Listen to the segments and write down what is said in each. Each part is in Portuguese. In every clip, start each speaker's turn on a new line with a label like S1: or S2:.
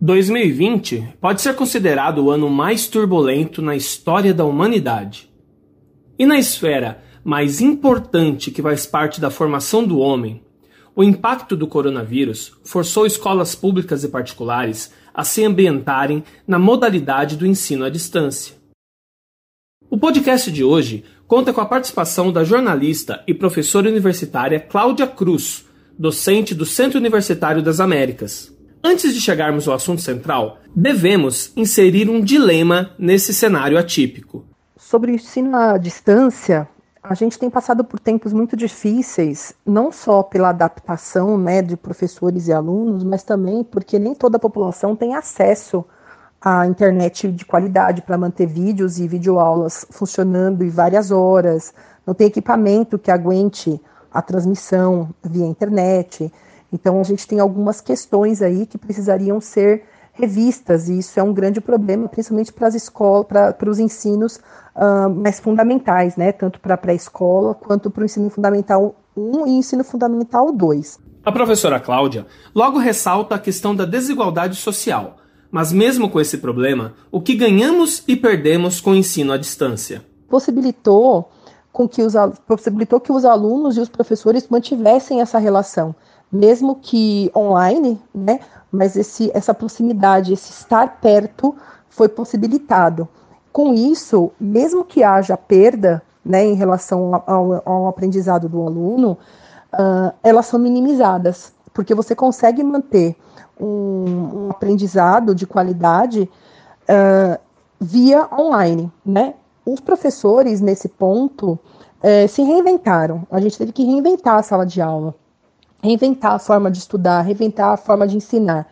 S1: 2020 pode ser considerado o ano mais turbulento na história da humanidade. E na esfera mais importante que faz parte da formação do homem, o impacto do coronavírus forçou escolas públicas e particulares a se ambientarem na modalidade do ensino à distância. O podcast de hoje conta com a participação da jornalista e professora universitária Cláudia Cruz, docente do Centro Universitário das Américas. Antes de chegarmos ao assunto central, devemos inserir um dilema nesse cenário atípico.
S2: Sobre o ensino à distância, a gente tem passado por tempos muito difíceis, não só pela adaptação né, de professores e alunos, mas também porque nem toda a população tem acesso à internet de qualidade para manter vídeos e videoaulas funcionando em várias horas, não tem equipamento que aguente a transmissão via internet. Então a gente tem algumas questões aí que precisariam ser revistas, e isso é um grande problema, principalmente para as escolas, para, os ensinos uh, mais fundamentais, né? Tanto para a pré-escola quanto para o ensino fundamental 1 e ensino fundamental 2.
S1: A professora Cláudia logo ressalta a questão da desigualdade social. Mas mesmo com esse problema, o que ganhamos e perdemos com o ensino à distância?
S2: Possibilitou com que os, possibilitou que os alunos e os professores mantivessem essa relação mesmo que online, né? Mas esse, essa proximidade, esse estar perto, foi possibilitado. Com isso, mesmo que haja perda, né, em relação ao, ao aprendizado do aluno, uh, elas são minimizadas, porque você consegue manter um, um aprendizado de qualidade uh, via online, né? Os professores, nesse ponto, eh, se reinventaram. A gente teve que reinventar a sala de aula reinventar a forma de estudar, reinventar a forma de ensinar.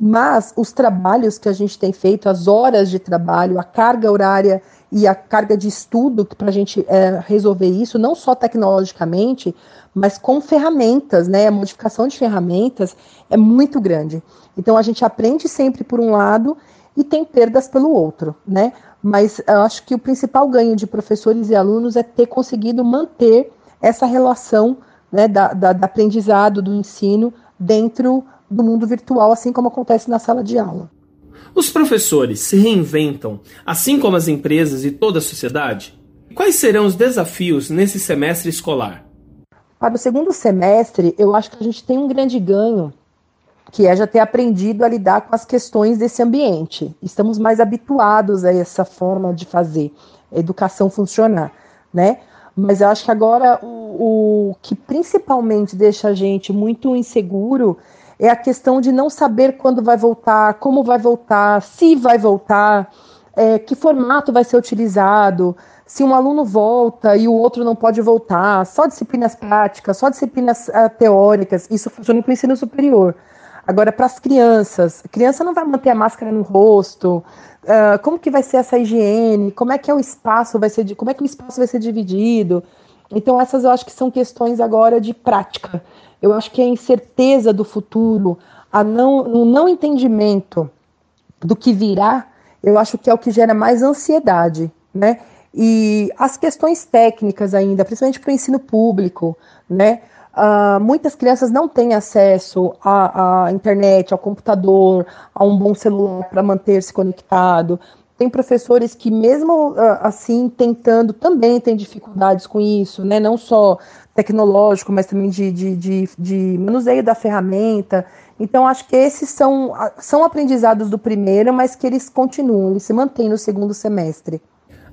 S2: Mas os trabalhos que a gente tem feito, as horas de trabalho, a carga horária e a carga de estudo para a gente é, resolver isso, não só tecnologicamente, mas com ferramentas, né? A modificação de ferramentas é muito grande. Então a gente aprende sempre por um lado e tem perdas pelo outro, né? Mas eu acho que o principal ganho de professores e alunos é ter conseguido manter essa relação né, da, da, da aprendizado, do ensino dentro do mundo virtual, assim como acontece na sala de aula.
S1: Os professores se reinventam, assim como as empresas e toda a sociedade? Quais serão os desafios nesse semestre escolar?
S2: Para o segundo semestre, eu acho que a gente tem um grande ganho, que é já ter aprendido a lidar com as questões desse ambiente. Estamos mais habituados a essa forma de fazer educação funcionar, né? Mas eu acho que agora o, o que principalmente deixa a gente muito inseguro é a questão de não saber quando vai voltar, como vai voltar, se vai voltar, é, que formato vai ser utilizado, se um aluno volta e o outro não pode voltar, só disciplinas práticas, só disciplinas uh, teóricas, isso funciona para o ensino superior. Agora, para as crianças, a criança não vai manter a máscara no rosto, uh, como que vai ser essa higiene, como é que é o espaço, vai ser, como é que o espaço vai ser dividido. Então, essas eu acho que são questões agora de prática. Eu acho que a incerteza do futuro, a não, o não entendimento do que virá, eu acho que é o que gera mais ansiedade, né? E as questões técnicas ainda, principalmente para o ensino público, né? Uh, muitas crianças não têm acesso à, à, internet, ao computador, a um bom celular para manter-se conectado. Tem professores que, mesmo uh, assim, tentando, também têm dificuldades com isso, né? não só tecnológico, mas também de, de, de, de manuseio da ferramenta. Então, acho que esses são, são aprendizados do primeiro, mas que eles continuam, eles se mantêm no segundo semestre.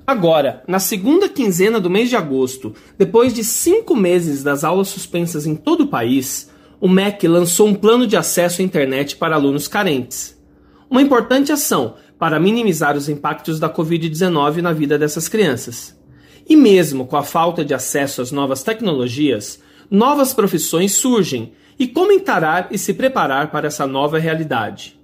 S1: Agora, na segunda quinzena do mês de agosto, depois de cinco meses das aulas suspensas em todo o país, o MEC lançou um plano de acesso à internet para alunos carentes. Uma importante ação para minimizar os impactos da Covid-19 na vida dessas crianças. E mesmo com a falta de acesso às novas tecnologias, novas profissões surgem e como encarar e se preparar para essa nova realidade.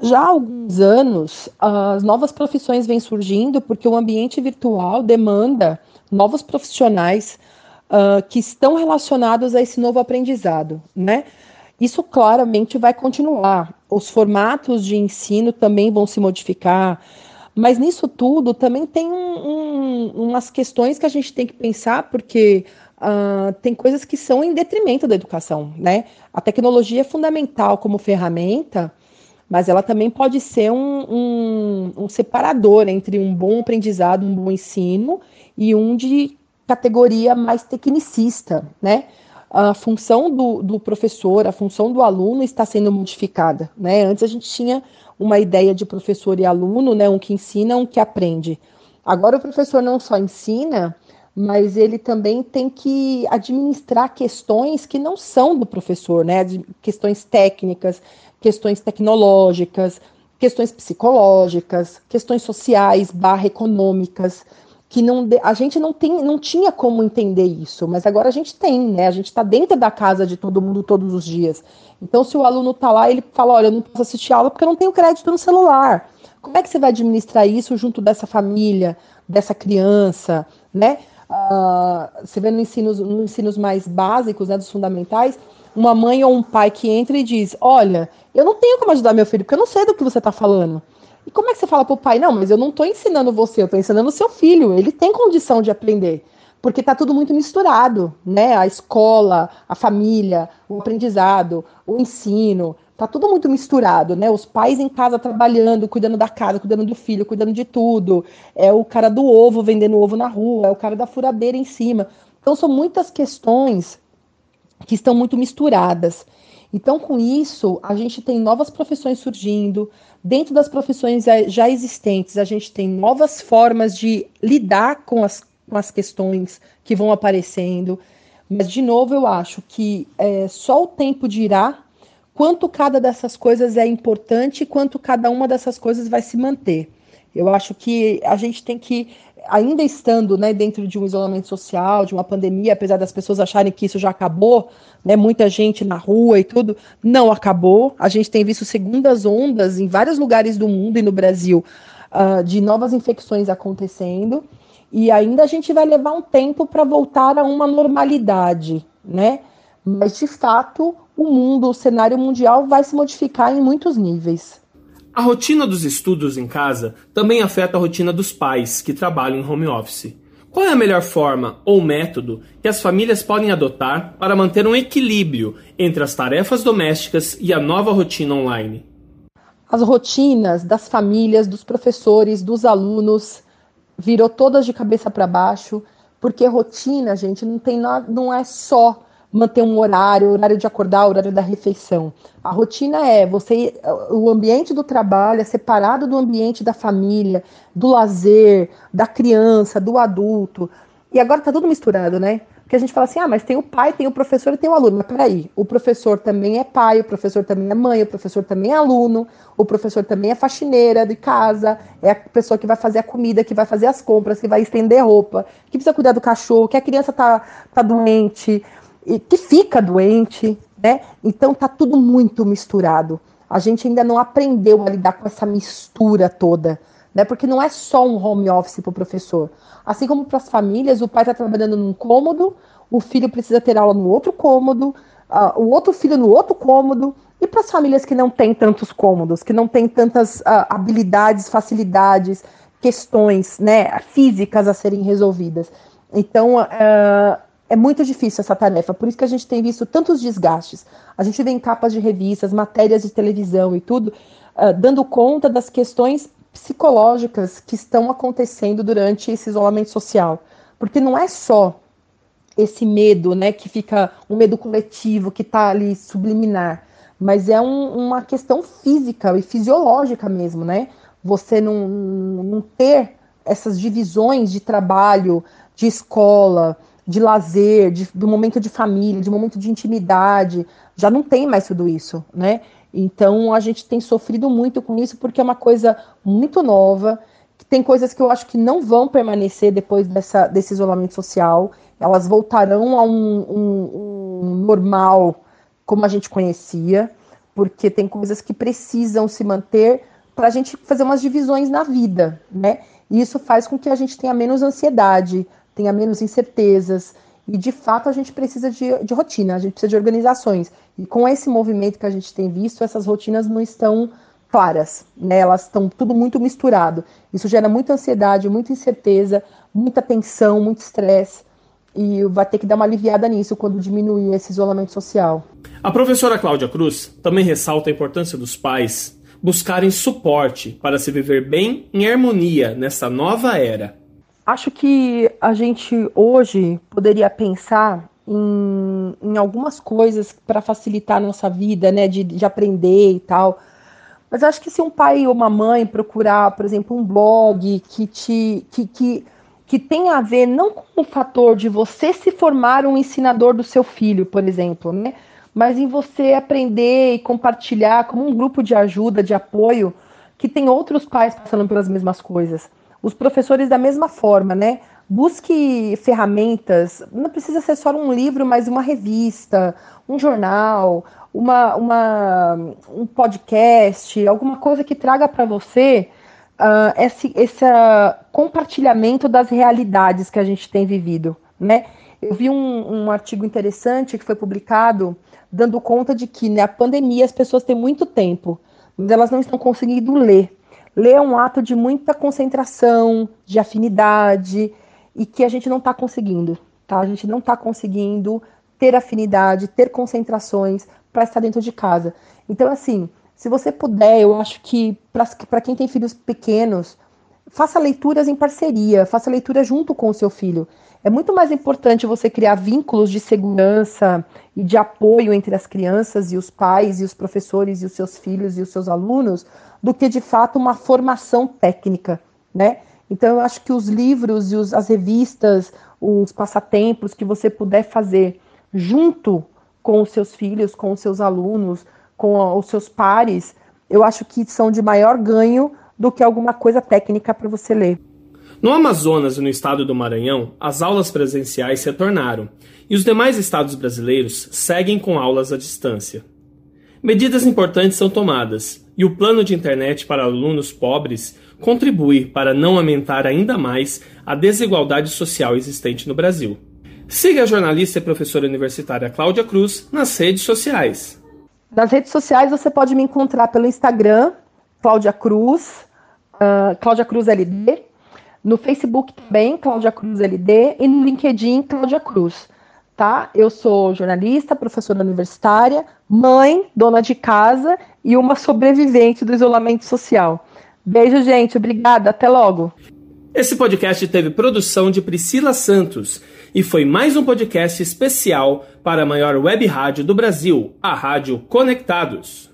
S2: Já há alguns anos, as novas profissões vêm surgindo porque o ambiente virtual demanda novos profissionais uh, que estão relacionados a esse novo aprendizado, né? Isso claramente vai continuar. Os formatos de ensino também vão se modificar, mas nisso tudo também tem um, um, umas questões que a gente tem que pensar, porque uh, tem coisas que são em detrimento da educação, né? A tecnologia é fundamental como ferramenta, mas ela também pode ser um, um, um separador entre um bom aprendizado, um bom ensino e um de categoria mais tecnicista, né? A função do, do, professor, a função do aluno está sendo modificada, né? Antes a gente tinha uma ideia de professor e aluno, né? Um que ensina, um que aprende. Agora o professor não só ensina, mas ele também tem que administrar questões que não são do professor, né? Questões técnicas, questões tecnológicas, questões psicológicas, questões sociais, barra econômicas, que não a gente não tem, não tinha como entender isso, mas agora a gente tem, né? A gente está dentro da casa de todo mundo todos os dias. Então, se o aluno está lá, ele fala, olha, eu não posso assistir aula porque eu não tenho crédito no celular. Como é que você vai administrar isso junto dessa família, dessa criança, né? Uh, você vê no ensinos, nos ensinos mais básicos, né, dos fundamentais, uma mãe ou um pai que entra e diz: Olha, eu não tenho como ajudar meu filho, porque eu não sei do que você está falando. E como é que você fala para o pai? Não, mas eu não estou ensinando você, eu estou ensinando o seu filho. Ele tem condição de aprender. Porque está tudo muito misturado, né? A escola, a família, o aprendizado, o ensino, tá tudo muito misturado, né? Os pais em casa trabalhando, cuidando da casa, cuidando do filho, cuidando de tudo. É o cara do ovo vendendo ovo na rua, é o cara da furadeira em cima. Então são muitas questões que estão muito misturadas. Então, com isso, a gente tem novas profissões surgindo. Dentro das profissões já existentes, a gente tem novas formas de lidar com as, com as questões que vão aparecendo. Mas, de novo, eu acho que é, só o tempo dirá quanto cada dessas coisas é importante e quanto cada uma dessas coisas vai se manter. Eu acho que a gente tem que ainda estando né, dentro de um isolamento social, de uma pandemia, apesar das pessoas acharem que isso já acabou, né, muita gente na rua e tudo, não acabou. A gente tem visto segundas ondas em vários lugares do mundo e no Brasil uh, de novas infecções acontecendo, e ainda a gente vai levar um tempo para voltar a uma normalidade, né? Mas de fato, o mundo, o cenário mundial vai se modificar em muitos níveis.
S1: A rotina dos estudos em casa também afeta a rotina dos pais que trabalham em home office. Qual é a melhor forma ou método que as famílias podem adotar para manter um equilíbrio entre as tarefas domésticas e a nova rotina online?
S2: As rotinas das famílias, dos professores, dos alunos virou todas de cabeça para baixo, porque rotina, gente, não tem não é só manter um horário, horário de acordar, horário da refeição. A rotina é você, o ambiente do trabalho é separado do ambiente da família, do lazer, da criança, do adulto. E agora tá tudo misturado, né? Porque a gente fala assim, ah, mas tem o pai, tem o professor e tem o aluno. Mas peraí, o professor também é pai, o professor também é mãe, o professor também é aluno, o professor também é faxineira de casa, é a pessoa que vai fazer a comida, que vai fazer as compras, que vai estender roupa, que precisa cuidar do cachorro, que a criança tá, tá doente, e que fica doente, né? Então tá tudo muito misturado. A gente ainda não aprendeu a lidar com essa mistura toda, né? Porque não é só um home office para o professor. Assim como para as famílias, o pai está trabalhando num cômodo, o filho precisa ter aula no outro cômodo, uh, o outro filho no outro cômodo. E para as famílias que não têm tantos cômodos, que não têm tantas uh, habilidades, facilidades, questões né, físicas a serem resolvidas. Então, uh, é muito difícil essa tarefa, por isso que a gente tem visto tantos desgastes. A gente vê em capas de revistas, matérias de televisão e tudo, uh, dando conta das questões psicológicas que estão acontecendo durante esse isolamento social. Porque não é só esse medo, né, que fica um medo coletivo que está ali subliminar, mas é um, uma questão física e fisiológica mesmo, né? Você não, não ter essas divisões de trabalho, de escola, de lazer, de, de momento de família, de momento de intimidade. Já não tem mais tudo isso, né? Então a gente tem sofrido muito com isso porque é uma coisa muito nova. Tem coisas que eu acho que não vão permanecer depois dessa, desse isolamento social. Elas voltarão a um, um, um normal como a gente conhecia, porque tem coisas que precisam se manter para a gente fazer umas divisões na vida, né? E isso faz com que a gente tenha menos ansiedade, tenha menos incertezas. E de fato a gente precisa de, de rotina, a gente precisa de organizações. E com esse movimento que a gente tem visto, essas rotinas não estão claras, né? Elas estão tudo muito misturado. Isso gera muita ansiedade, muita incerteza, muita tensão, muito estresse. E vai ter que dar uma aliviada nisso quando diminuir esse isolamento social.
S1: A professora Cláudia Cruz também ressalta a importância dos pais buscarem suporte para se viver bem em harmonia nessa nova era?
S2: Acho que a gente hoje poderia pensar em, em algumas coisas para facilitar a nossa vida, né, de, de aprender e tal. Mas acho que se um pai ou uma mãe procurar, por exemplo, um blog que te que, que, que tem a ver não com o fator de você se formar um ensinador do seu filho, por exemplo, né? Mas em você aprender e compartilhar como um grupo de ajuda, de apoio, que tem outros pais passando pelas mesmas coisas. Os professores da mesma forma, né? Busque ferramentas, não precisa ser só um livro, mas uma revista, um jornal, uma, uma, um podcast, alguma coisa que traga para você uh, esse, esse compartilhamento das realidades que a gente tem vivido, né? Eu vi um, um artigo interessante que foi publicado dando conta de que na né, pandemia as pessoas têm muito tempo, mas elas não estão conseguindo ler. Ler é um ato de muita concentração, de afinidade, e que a gente não está conseguindo, tá? A gente não está conseguindo ter afinidade, ter concentrações para estar dentro de casa. Então, assim, se você puder, eu acho que para quem tem filhos pequenos, faça leituras em parceria, faça leitura junto com o seu filho. É muito mais importante você criar vínculos de segurança e de apoio entre as crianças e os pais e os professores e os seus filhos e os seus alunos do que de fato uma formação técnica, né? Então eu acho que os livros e os, as revistas, os passatempos que você puder fazer junto com os seus filhos, com os seus alunos, com os seus pares, eu acho que são de maior ganho do que alguma coisa técnica para você ler.
S1: No Amazonas e no estado do Maranhão, as aulas presenciais se retornaram e os demais estados brasileiros seguem com aulas à distância. Medidas importantes são tomadas e o plano de internet para alunos pobres contribui para não aumentar ainda mais a desigualdade social existente no Brasil. Siga a jornalista e professora universitária Cláudia Cruz nas redes sociais.
S2: Nas redes sociais você pode me encontrar pelo Instagram, Cláudia Cruz, uh, Cláudia Cruz LD, no Facebook também, Cláudia Cruz LD, e no LinkedIn, Cláudia Cruz. Tá? Eu sou jornalista, professora universitária, mãe, dona de casa e uma sobrevivente do isolamento social. Beijo, gente. Obrigada. Até logo.
S1: Esse podcast teve produção de Priscila Santos e foi mais um podcast especial para a maior web rádio do Brasil, a Rádio Conectados.